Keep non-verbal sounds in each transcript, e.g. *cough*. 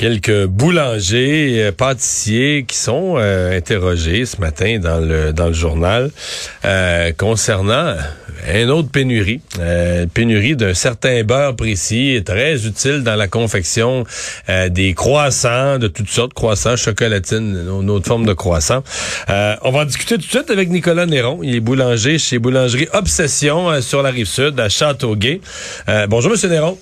Quelques boulangers, euh, pâtissiers qui sont euh, interrogés ce matin dans le dans le journal euh, concernant une autre pénurie, euh, pénurie d'un certain beurre précis, très utile dans la confection des croissants de toutes sortes, croissants, chocolatines, une autre forme de croissants. on va en discuter tout de suite avec Nicolas Néron. Il est boulanger chez Boulangerie Obsession sur la rive sud à Châteauguay. bonjour, Monsieur Néron.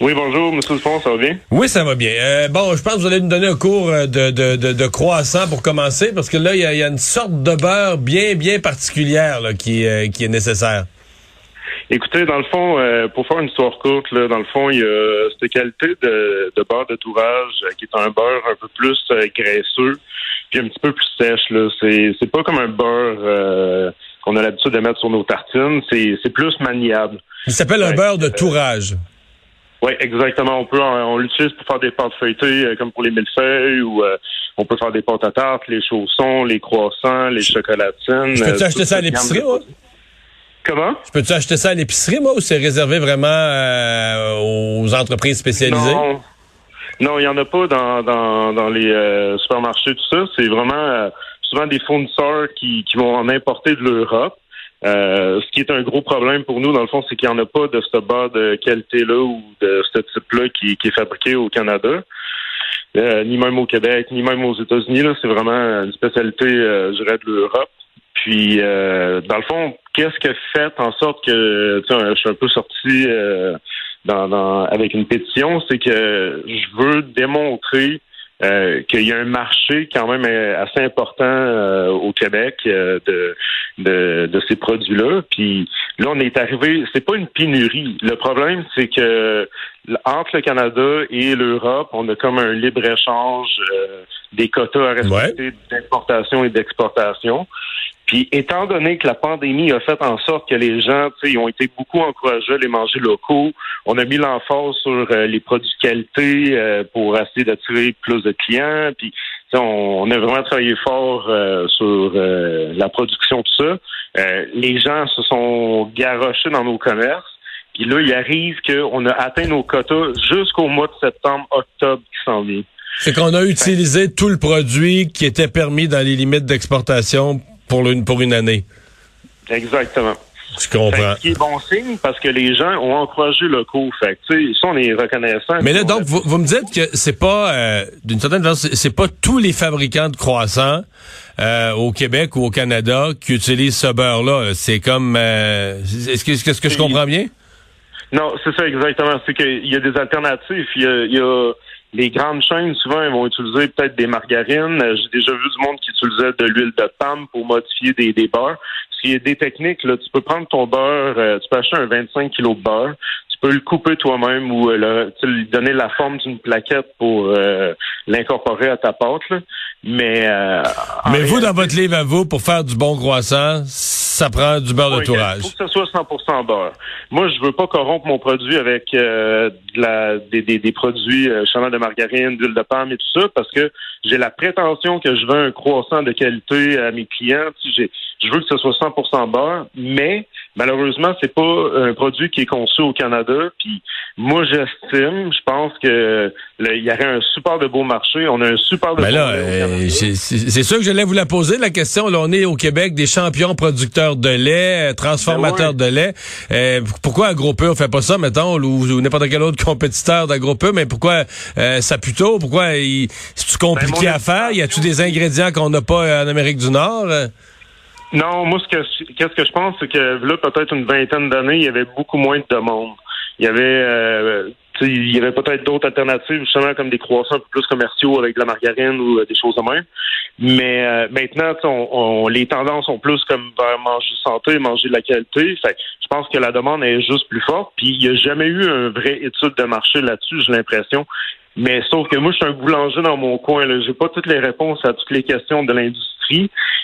Oui, bonjour, M. Dupont, ça va bien? Oui, ça va bien. Euh, bon, je pense que vous allez nous donner un cours euh, de, de, de, croissant pour commencer, parce que là, il y, a, une sorte de beurre bien, bien particulière là, qui, euh, qui est nécessaire. Écoutez, dans le fond, pour faire une histoire courte, là, dans le fond, il y a cette qualité de, de beurre de tourage qui est un beurre un peu plus graisseux, puis un petit peu plus sèche. Là. C'est, c'est pas comme un beurre qu'on a l'habitude de mettre sur nos tartines. C'est, c'est plus maniable. Il s'appelle un beurre de tourage. Oui, exactement. On peut, on, l'utilise pour faire des pâtes feuilletées euh, comme pour les millefeuilles ou euh, on peut faire des pâtes à tarte, les chaussons, les croissants, les chocolatines. Je peux-tu euh, acheter ça à l'épicerie, moi? Comment? Je peux-tu acheter ça à l'épicerie, moi, ou c'est réservé vraiment aux entreprises spécialisées? Non. Non, il n'y en a pas dans, dans, dans les supermarchés, tout ça. C'est vraiment souvent des fournisseurs qui, qui vont en importer de l'Europe. Euh, ce qui est un gros problème pour nous, dans le fond, c'est qu'il n'y en a pas de ce bas de qualité-là ou de ce type-là qui, est fabriqué au Canada. Euh, ni même au Québec, ni même aux États-Unis. C'est vraiment une spécialité, euh, je dirais, de l'Europe. Puis, dans le fond, qu'est-ce qui fait en sorte que, tu sais, je suis un peu sorti dans, avec une pétition, c'est que je veux démontrer euh, qu'il y a un marché quand même euh, assez important euh, au Québec de, de, de, ces produits-là. Puis là, on est arrivé, c'est pas une pénurie. Le problème, c'est que entre le Canada et l'Europe, on a comme un libre-échange des quotas à respecter d'importation et d'exportation. Puis, étant donné que la pandémie a fait en sorte que les gens, tu sais, ont été beaucoup encouragés à les manger locaux, on a mis l'emphase sur euh, les produits de qualité euh, pour essayer d'attirer plus de clients. Puis, on, on, a vraiment travaillé fort euh, sur la production, tout ça. les gens se sont garochés dans nos commerces. Puis là, il arrive qu'on a atteint nos quotas jusqu'au mois de septembre, octobre qui s'en vient. C'est qu'on a utilisé tout le produit qui était permis dans les limites d'exportation pour une, pour une année. Exactement. Je comprends. Ce qui est bon signe parce que les gens ont encouragé le coup. Fait tu ça, on est reconnaissant. Mais là, donc, vous, vous, me dites que c'est pas, euh, d'une certaine façon, c'est pas tous les fabricants de croissants euh, au Québec ou au Canada qui utilisent ce beurre-là. C'est comme, euh, est-ce que, est-ce que je comprends bien? Non, c'est ça exactement. C'est qu'il y a des alternatives. Il y a, il y a les grandes chaînes, souvent, elles vont utiliser peut-être des margarines. Euh, j'ai déjà vu du monde qui utilisait de l'huile de palme pour modifier des, des beurres. Qu'il y a des techniques, là, tu peux prendre ton beurre, euh, tu peux acheter un 25 kg de beurre, tu peux le couper toi-même ou euh, lui donner la forme d'une plaquette pour l'incorporer à ta pâte. Mais, Mais vous, dans votre livre à vous, pour faire du bon croissant, ça prend du beurre de tourage. Il faut que ce soit 100% beurre. Moi, je veux pas corrompre mon produit avec de la, des, des, des produits euh, de margarine, d'huile de palme et tout ça, parce que j'ai la prétention que je veux un croissant de qualité à mes clients. Je veux que ce soit 100% beurre, mais malheureusement, c'est pas un produit qui est conçu au Canada. Puis moi, j'estime, je pense que il y aurait un super de beau marché. On a un super de ben beau là, euh, c'est sûr que je voulais vous la poser la question. Là, on est au Québec des champions producteurs de lait, euh, transformateurs Ben de lait. Euh, pourquoi AgroPure fait pas ça, mettons, ou, ou n'importe quel autre compétiteur d'AgroPure, mais pourquoi euh, Saputo? Pourquoi c'est compliqué Ben, mon à faire? Y a-tu des ingrédients qu'on n'a pas euh, en Amérique du Nord? Non, moi, ce que qu'est-ce que je pense, c'est que là, peut-être une vingtaine d'années, il y avait beaucoup moins de demandes. Il y avait, euh, il y avait peut-être d'autres alternatives, justement comme des croissants plus commerciaux avec de la margarine ou euh, des choses de même. Mais euh, maintenant, on, on- les tendances sont plus comme vers manger santé, manger de la qualité. Fait je pense que la demande est juste plus forte. Puis il n'y a jamais eu un vrai étude de marché là-dessus, j'ai l'impression. Mais sauf que moi, je suis un boulanger dans mon coin. Je n'ai pas toutes les réponses à toutes les questions de l'industrie.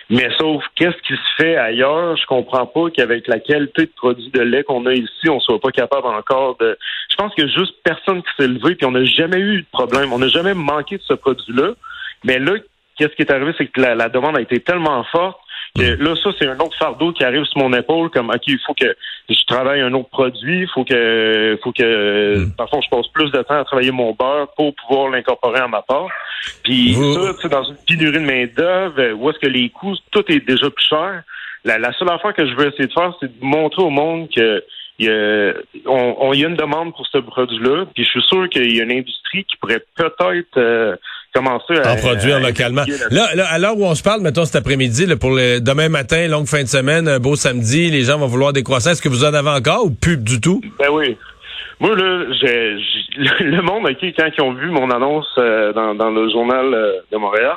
Mais sauf, qu'est-ce qui se fait ailleurs? Je comprends pas qu'avec la qualité de produits de lait qu'on a ici, on soit pas capable encore de... Je pense a juste personne qui s'est levé, puis on n'a jamais eu de problème. On n'a jamais manqué de ce produit-là. Mais là, qu'est-ce qui est arrivé? C'est que la demande a été tellement forte que là, ça, c'est un autre fardeau qui arrive sur mon épaule, comme OK, il faut que je travaille un autre produit, il faut que faut que parfois je passe plus de temps à travailler mon beurre pour pouvoir l'incorporer à ma part. Puis Vous- ça, tu sais, dans une pénurie de main-d'œuvre, où est-ce que les coûts, tout est déjà plus cher. La, la seule affaire que je veux essayer de faire, c'est de montrer au monde que il y, a, on, on- il y a une demande pour ce produit-là, puis je suis sûr qu'il y a une industrie qui pourrait peut-être euh, commencer à en produire à localement. là-dessus. Là, là, à l'heure où on se parle, mettons cet après-midi, là, pour le demain matin, longue fin de semaine, un beau samedi, les gens vont vouloir des croissants. Est-ce que vous en avez encore ou plus du tout? Ben oui. Moi, là, j'ai, j'ai- *laughs* le monde, OK, quand ils ont vu mon annonce euh, dans, dans le journal euh, de Montréal,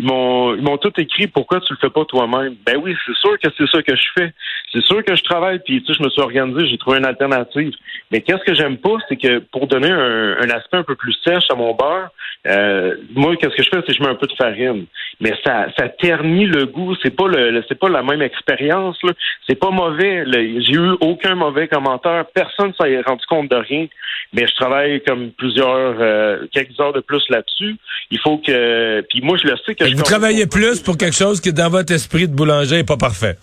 ils m'ont ils m'ont tout écrit pourquoi tu le fais pas toi-même? Ben oui, c'est sûr que c'est ça que je fais. C'est sûr que je travaille, puis tu sais, je me suis organisé, j'ai trouvé une alternative. Mais qu'est-ce que j'aime pas, c'est que pour donner un, un aspect un peu plus sèche à mon beurre, euh, moi, qu'est-ce que je fais, c'est que je mets un peu de farine. Mais ça, ça ternit le goût. C'est pas le, c'est pas la même expérience. là. C'est pas mauvais. J'ai eu aucun mauvais commentaire. Personne s'est rendu compte de rien. Mais je travaille comme plusieurs, euh, quelques heures de plus là-dessus. Il faut que, puis moi, je le sais que. Vous travaillez plus pour quelque chose qui, dans votre esprit de boulanger, n'est pas parfait.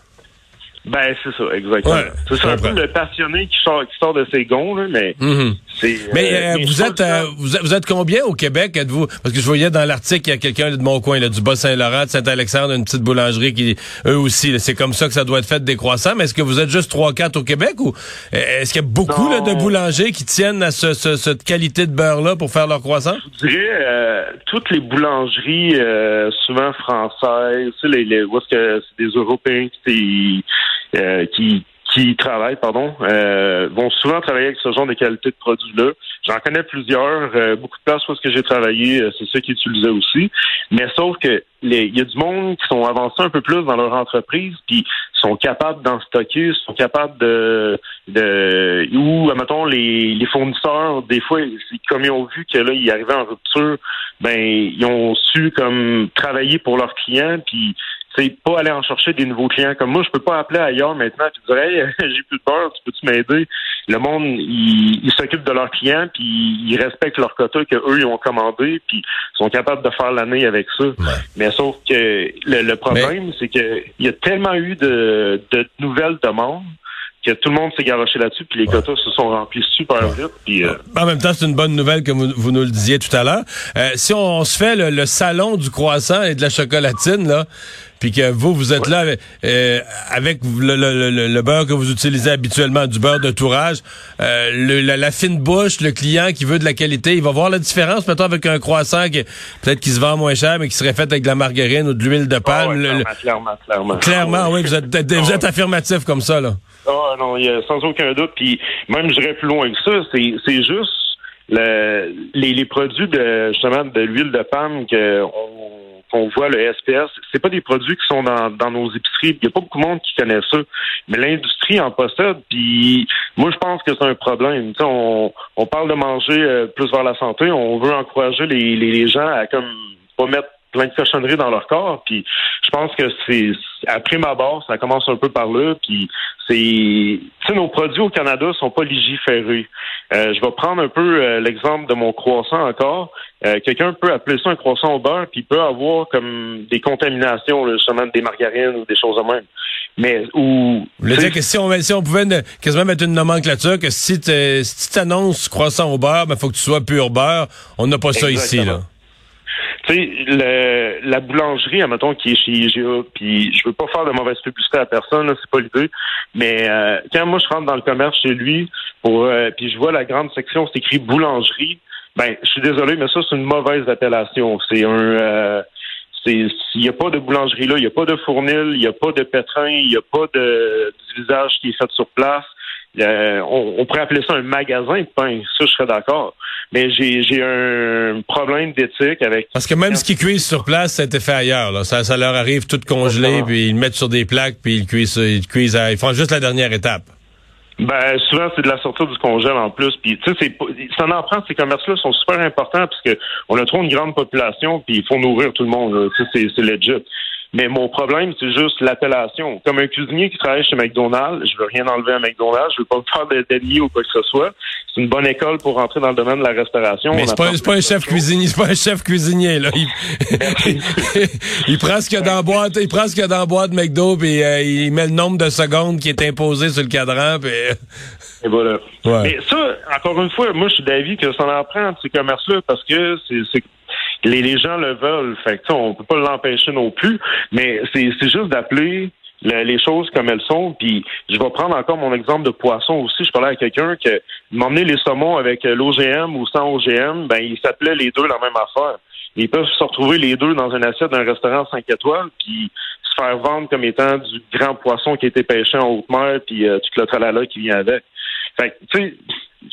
Ben c'est ça, exactement. Ouais, c'est un peu le passionné qui sort, qui sort de ses gonds, là, mais Mhm. c'est. Mais euh, euh, mais vous êtes euh, vous, êtes- vous êtes combien au Québec êtes-vous? Parce que je voyais dans l'article qu'il y a quelqu'un de mon coin là, du Bas-Saint-Laurent, de Saint-Alexandre, une petite boulangerie qui eux aussi c'est comme ça que ça doit être fait des croissants, mais est-ce que vous êtes juste 3 4 au Québec ou euh, est-ce qu'il y a beaucoup là, de boulangers qui tiennent à ce, ce- cette qualité de beurre là pour faire leurs croissants Je dirais euh, toutes les boulangeries, euh, souvent françaises, tu sais, les, les, où est-ce que c'est des Européens qui, euh, qui qui travaillent, pardon, euh, vont souvent travailler avec ce genre de qualité de produits-là. J'en connais plusieurs, euh, beaucoup de places où que j'ai travaillé, euh, c'est ça qu'ils utilisaient aussi. Mais sauf que il y a du monde qui sont avancés un peu plus dans leur entreprise, puis sont capables d'en stocker, sont capables de, de ou mettons les, les fournisseurs, des fois, comme ils ont vu que là, ils arrivaient en rupture, ben ils ont su comme travailler pour leurs clients, puis c'est pas aller en chercher des nouveaux clients. Comme moi, je peux pas appeler ailleurs maintenant et dire Hey, j'ai plus de beurre, tu peux-tu m'aider? Le monde, il, il s'occupe de leurs clients, puis ils respectent leur quota que eux ils ont commandé, puis ils sont capables de faire l'année avec ça. Mais sauf que le, le problème, c'est que il y a tellement eu de, de nouvelles demandes que tout le monde s'est garoché là-dessus, puis les quotas se sont remplis super vite. Puis, euh, En même temps, c'est une bonne nouvelle que vous, vous nous le disiez tout à l'heure. Euh, si on, se fait le, le salon du croissant et de la chocolatine, là, puis que vous, vous êtes là euh, avec le, le- le- le beurre que vous utilisez habituellement, du beurre de tourage, euh, le- la, la fine bouche, le client qui veut de la qualité, il va voir la différence, mettons, avec un croissant qui peut-être qui se vend moins cher, mais qui serait fait avec de la margarine ou de l'huile de ah palme. ouais, le- clairement, clairement, clairement. clairement, oui, vous êtes, vous êtes affirmatif comme ça, là. Ah non, il y a sans aucun doute. Puis même j'irais plus loin que ça. C'est, c'est juste le, les, les produits de justement de l'huile de palme que on- qu'on voit le SPS. C'est pas des produits qui sont dans, dans nos épiceries. Il y a pas beaucoup de monde qui connaît ça. Mais l'industrie en possède. Puis moi, je pense que c'est un problème. On, on parle de manger euh, plus vers la santé. On veut encourager les, les, les gens à comme pas mettre plein de cochonneries dans leur corps. Puis je pense que c'est après ma barre, ça commence un peu par là. Puis c'est, tu sais, nos produits au Canada sont pas légiférés. Euh, je vais prendre un peu euh, l'exemple de mon croissant encore. Euh, Quelqu'un peut appeler ça un croissant au beurre, puis il peut avoir comme des contaminations, là, justement des margarines ou des choses de même. Mais où. Vous voulez dire que si on, si on pouvait ne- quasiment mettre une nomenclature que si tu si t'annonces croissant au beurre, il faut que tu sois pur beurre. On n'a pas ça ici, là. Tu sais, le- la boulangerie, admettons, qui est chez IGA, puis je veux pas faire de mauvaise publicité à personne, c'est pas l'idée, mais euh, quand moi je rentre dans le commerce chez lui, pour euh, puis je vois la grande section, c'est écrit boulangerie, ben, je suis désolé, mais ça, c'est une mauvaise appellation. C'est un... euh, c'est il n'y a pas de boulangerie là, il n'y a pas de fournil, il n'y a pas de pétrin, il n'y a pas de d'usage qui est fait sur place. Euh, on, on pourrait appeler ça un magasin de pain, ça je serais d'accord. Mais j'ai un problème d'éthique avec Parce que même ce qu'ils cuisent sur place, ça a été fait ailleurs. Là. Ça, ça leur arrive tout congelé, Exactement. puis ils le mettent sur des plaques, puis ils cuisent, ils cuisent à- ils font juste la dernière étape. Ben souvent c'est de la sortie du congèle en plus. Puis tu sais, ça en prend. Ces commerces-là sont super importants parce que on a trop une grande population puis il faut nourrir tout le monde. Tu sais, c'est c'est legit. Mais mon problème, c'est juste l'appellation. Comme un cuisinier qui travaille chez McDonald's, je veux rien enlever à McDonald's, je veux pas me faire d'ennemis ou quoi que ce soit. C'est une bonne école pour rentrer dans le domaine de la restauration. Mais c'est pas, un chef cuisinier, c'est pas un chef cuisinier, là. Il, *laughs* il prend ce qu'il y a dans la boîte, il prend ce qu'il y a dans la boîte McDo, puis euh, il met le nombre de secondes qui est imposé sur le cadran, puis... euh, Et voilà. Ouais. Mais ça, encore une fois, moi, je suis d'avis que ça en prend ces commerces-là parce que c'est- les, gens le veulent. Fait que, on peut pas l'empêcher non plus. Mais c'est, juste d'appeler le- les choses comme elles sont. Puis, je vais prendre encore mon exemple de poisson aussi. Je parlais à quelqu'un que m'emmener les saumons avec l'OGM ou sans OGM, ben, ils s'appelaient les deux la même affaire. Ils peuvent se retrouver les deux dans une assiette d'un restaurant 5 étoiles, puis se faire vendre comme étant du grand poisson qui a été pêché en haute mer, puis euh, le tralala qui vient avec. Fait tu sais,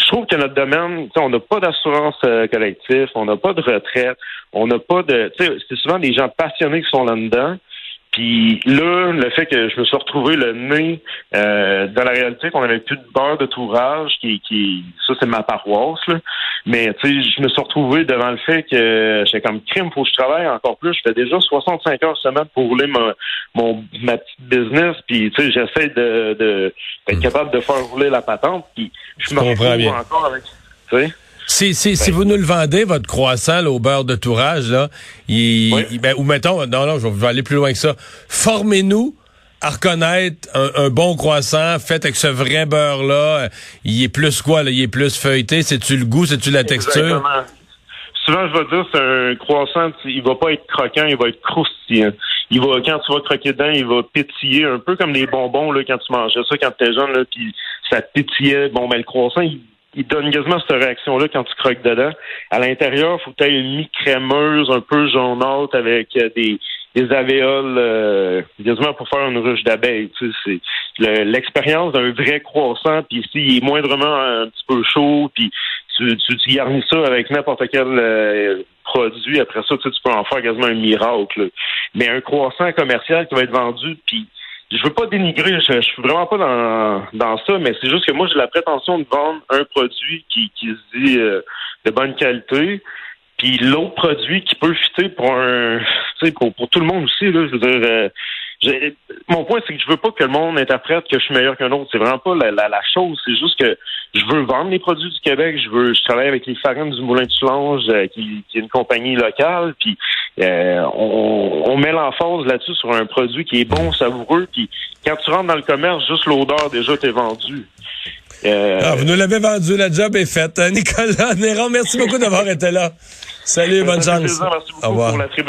je trouve que notre domaine, on n'a pas d'assurance euh, collective, on n'a pas de retraite, on n'a pas de, c'est souvent des gens passionnés qui sont là-dedans. Puis là, le fait que je me suis retrouvé le nez euh, dans la réalité qu'on avait plus de beurre de tourage, qui, qui ça c'est ma paroisse, là. mais tu sais, je me suis retrouvé devant le fait que j'étais comme crime, faut que je travaille encore plus. Je fais déjà 65 heures semaine pour rouler ma, mon ma petite business, puis tu sais, j'essaie de, de d'être capable de faire rouler la patente, puis je me retrouve bien. encore avec, tu sais. Si, si, si vous nous le vendez, votre croissant là, au beurre de tourage, là, il, Oui. il- ben, ou mettons, non, non, je vais aller plus loin que ça. Formez-nous à reconnaître un, un bon croissant fait avec ce vrai beurre-là. Il est plus quoi, là? Il est plus feuilleté? C'est-tu le goût? C'est-tu la texture? Exactement. Souvent, je vais dire, c'est un croissant, il va pas être croquant, il va être croustillant. Il va, quand tu vas croquer dedans, il va pétiller, un peu comme les bonbons, là, quand tu mangeais ça quand tu étais jeune, là, puis ça pétillait. Bon, mais le croissant, il, il donne quasiment cette réaction-là quand tu croques dedans. À l'intérieur, faut que tu aies une mi-crémeuse, un peu jaunâtre, avec euh, des, des alvéoles, euh, quasiment pour faire une ruche d'abeilles. Tu sais, c'est le- l'expérience d'un vrai croissant, puis ici, il est moindrement un petit peu chaud, puis tu, tu, tu garnis ça avec n'importe quel euh, produit. Après ça, tu, sais, tu peux en faire quasiment un miracle. là. Mais un croissant commercial qui va être vendu, puis je veux pas dénigrer, je, je suis vraiment pas dans, dans ça, mais c'est juste que moi, j'ai la prétention de vendre un produit qui, qui se dit euh, de bonne qualité, puis l'autre produit qui peut fitter pour un, pour, pour tout le monde aussi, là, je veux dire, euh, mon point, c'est que je veux pas que le monde interprète que je suis meilleur qu'un autre. C'est vraiment pas la, la, la chose. C'est juste que je veux vendre les produits du Québec. Je veux, je travaille avec les farines du Moulin de Soulanges, euh, qui, qui est une compagnie locale. Puis euh, on, on met l'emphase là-dessus sur un produit qui est bon, savoureux. Puis quand tu rentres dans le commerce, juste l'odeur déjà t'es vendu. Euh, Ah, vous nous l'avez vendu, la job est faite. *laughs* Nicolas Néron, merci beaucoup d'avoir été là. Salut, bonne chance. plaisir. Merci beaucoup Au revoir. pour la.